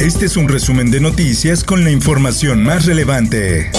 Este es un resumen de noticias con la información más relevante.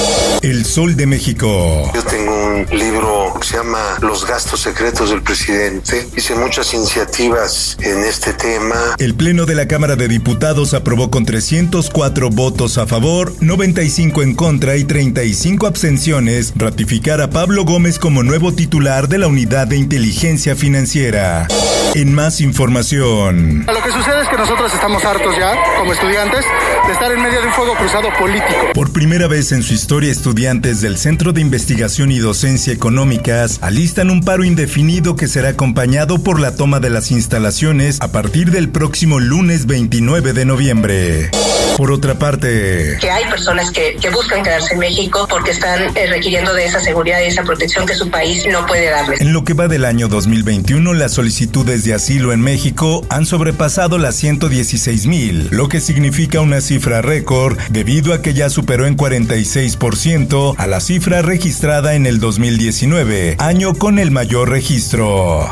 El Sol de México. Yo tengo un libro que se llama Los gastos secretos del presidente. Hice muchas iniciativas en este tema. El Pleno de la Cámara de Diputados aprobó con 304 votos a favor, 95 en contra y 35 abstenciones ratificar a Pablo Gómez como nuevo titular de la Unidad de Inteligencia Financiera. En más información. Lo que sucede es que nosotros estamos hartos ya, como estudiantes de estar en medio de un fuego cruzado político. Por primera vez en su historia, estudiantes del Centro de Investigación y Docencia Económicas alistan un paro indefinido que será acompañado por la toma de las instalaciones a partir del próximo lunes 29 de noviembre. Por otra parte, que hay personas que, que buscan quedarse en México porque están eh, requiriendo de esa seguridad y esa protección que su país no puede darles. En lo que va del año 2021, las solicitudes de asilo en México han sobrepasado las 116 mil, lo que significa una cifra récord debido a que ya superó en 46% a la cifra registrada en el 2019, año con el mayor registro.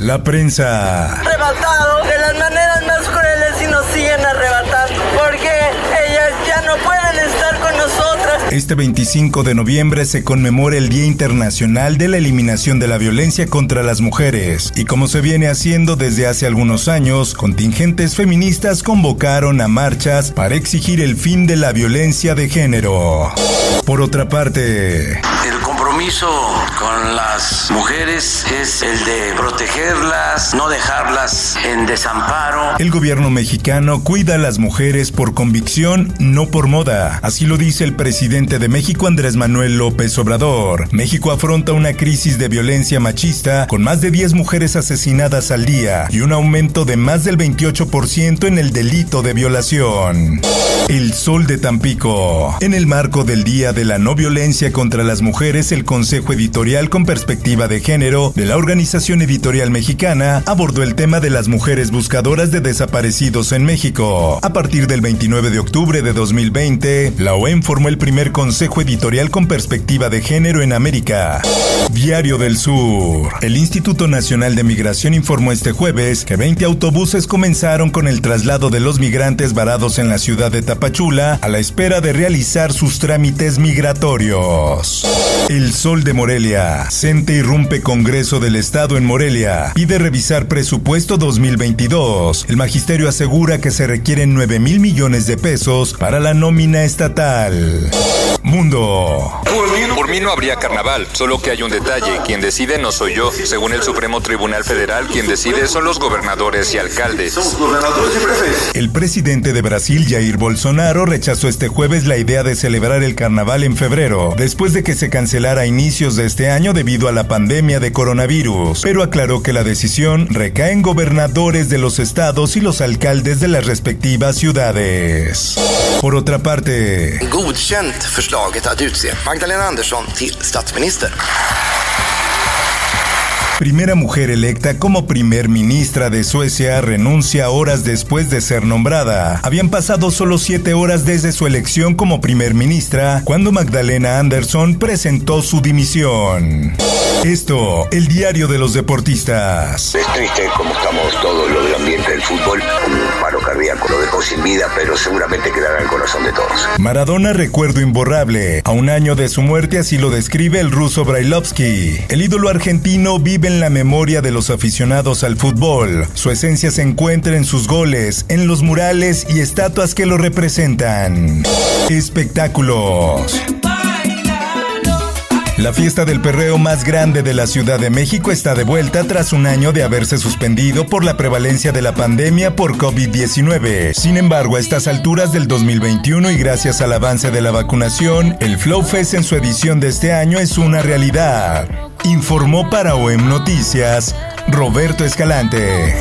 La prensa. Este 25 de noviembre se conmemora el Día Internacional de la Eliminación de la Violencia contra las Mujeres y como se viene haciendo desde hace algunos años, contingentes feministas convocaron a marchas para exigir el fin de la violencia de género. Por otra parte, compromiso con las mujeres es el de protegerlas, no dejarlas en desamparo. El gobierno mexicano cuida a las mujeres por convicción, no por moda. Así lo dice el presidente de México, Andrés Manuel López Obrador. México afronta una crisis de violencia machista con más de 10 mujeres asesinadas al día y un aumento de más del 28% en el delito de violación. El Sol de Tampico. En el marco del Día de la No Violencia contra las Mujeres, el Consejo Editorial con Perspectiva de Género de la Organización Editorial Mexicana abordó el tema de las mujeres buscadoras de desaparecidos en México. A partir del 29 de octubre de 2020, la OEM formó el primer Consejo Editorial con Perspectiva de Género en América. Diario del Sur. El Instituto Nacional de Migración informó este jueves que 20 autobuses comenzaron con el traslado de los migrantes varados en la ciudad de Tapachula a la espera de realizar sus trámites migratorios. El Sol de Morelia. CENTE irrumpe Congreso del Estado en Morelia. Pide revisar presupuesto 2022. El magisterio asegura que se requieren 9 mil millones de pesos para la nómina estatal. Mundo. Por mí no habría carnaval, solo que hay un detalle. Quien decide no soy yo. Según el Supremo Tribunal Federal, quien decide son los gobernadores y alcaldes. El presidente de Brasil, Jair Bolsonaro, rechazó este jueves la idea de celebrar el carnaval en febrero, después de que se cancelara a inicios de este año debido a la pandemia de coronavirus, pero aclaró que la decisión recae en gobernadores de los estados y los alcaldes de las respectivas ciudades. Por otra parte, godkänt förslaget att utse Magdalena Andersson till statsminister. Primera mujer electa como primer ministra de Suecia renuncia horas después de ser nombrada. Habían pasado solo siete horas desde su elección como primer ministra cuando Magdalena Andersson presentó su dimisión. Esto, el diario de los deportistas. Es triste como estamos todos lo del ambiente del fútbol. Cardíaco lo dejó sin vida, pero seguramente quedará en el corazón de todos. Maradona recuerdo imborrable. A un año de su muerte así lo describe el ruso Brailovsky. El ídolo argentino vive en la memoria de los aficionados al fútbol. Su esencia se encuentra en sus goles, en los murales y estatuas que lo representan. Espectáculos. La fiesta del perreo más grande de la Ciudad de México está de vuelta tras un año de haberse suspendido por la prevalencia de la pandemia por COVID-19. Sin embargo, a estas alturas del 2021 y gracias al avance de la vacunación, el Flow Fest en su edición de este año es una realidad. Informó para OEM Noticias Roberto Escalante.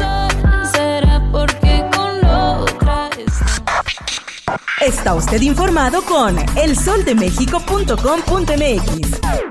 Está usted informado con elsoldemexico.com.mx.